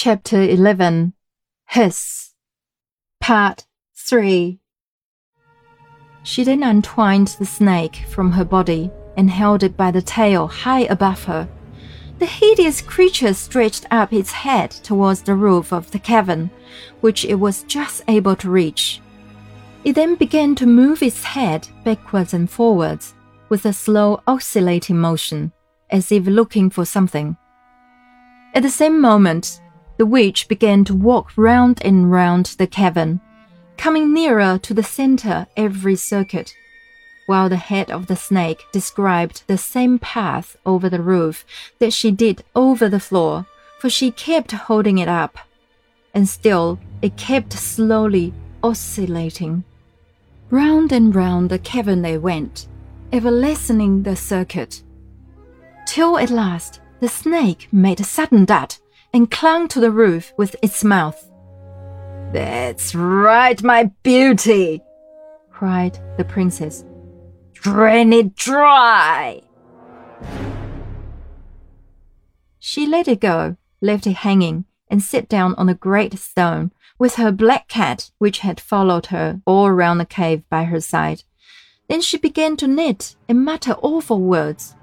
Chapter 11 Hiss Part 3 She then untwined the snake from her body and held it by the tail high above her. The hideous creature stretched up its head towards the roof of the cavern, which it was just able to reach. It then began to move its head backwards and forwards with a slow oscillating motion, as if looking for something. At the same moment, the witch began to walk round and round the cavern, coming nearer to the center every circuit, while the head of the snake described the same path over the roof that she did over the floor, for she kept holding it up. And still it kept slowly oscillating. Round and round the cavern they went, ever lessening the circuit, till at last the snake made a sudden dart and clung to the roof with its mouth. That's right, my beauty, cried the princess. Drain it dry. She let it go, left it hanging, and sat down on a great stone with her black cat, which had followed her all around the cave by her side. Then she began to knit and mutter awful words.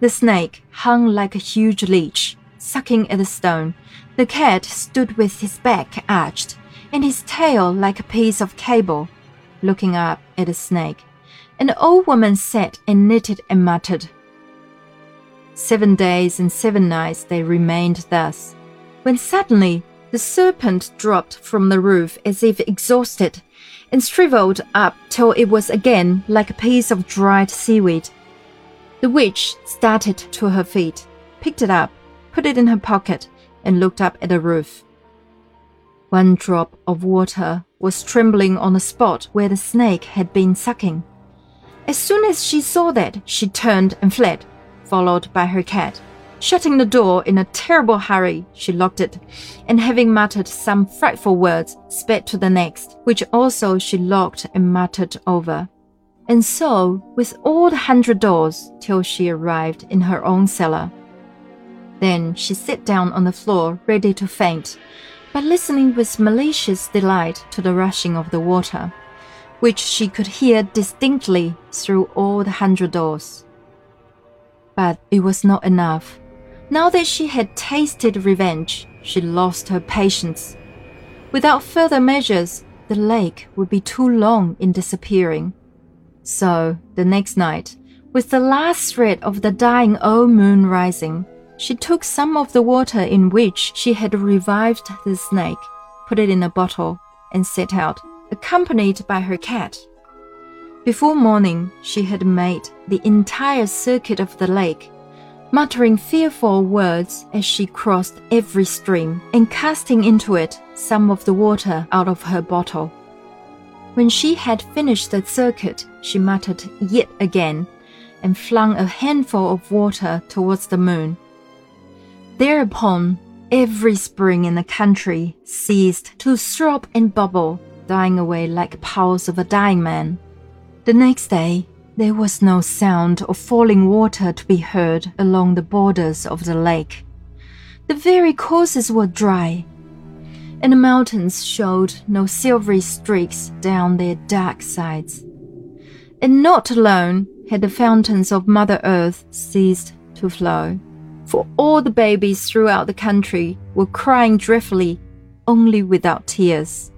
The snake hung like a huge leech, sucking at the stone. The cat stood with his back arched and his tail like a piece of cable, looking up at the snake. An old woman sat and knitted and muttered. Seven days and seven nights they remained thus, when suddenly the serpent dropped from the roof as if exhausted, and shriveled up till it was again like a piece of dried seaweed. The witch started to her feet, picked it up, put it in her pocket, and looked up at the roof. One drop of water was trembling on the spot where the snake had been sucking. As soon as she saw that, she turned and fled, followed by her cat. Shutting the door in a terrible hurry, she locked it, and having muttered some frightful words, sped to the next, which also she locked and muttered over and so with all the hundred doors till she arrived in her own cellar. Then she sat down on the floor ready to faint, but listening with malicious delight to the rushing of the water, which she could hear distinctly through all the hundred doors. But it was not enough. Now that she had tasted revenge, she lost her patience. Without further measures, the lake would be too long in disappearing so, the next night, with the last thread of the dying old moon rising, she took some of the water in which she had revived the snake, put it in a bottle, and set out, accompanied by her cat. Before morning, she had made the entire circuit of the lake, muttering fearful words as she crossed every stream and casting into it some of the water out of her bottle. When she had finished the circuit, she muttered yet again and flung a handful of water towards the moon. Thereupon, every spring in the country ceased to throb and bubble, dying away like pulse of a dying man. The next day, there was no sound of falling water to be heard along the borders of the lake. The very courses were dry, and the mountains showed no silvery streaks down their dark sides. And not alone had the fountains of Mother Earth ceased to flow, for all the babies throughout the country were crying dreadfully, only without tears.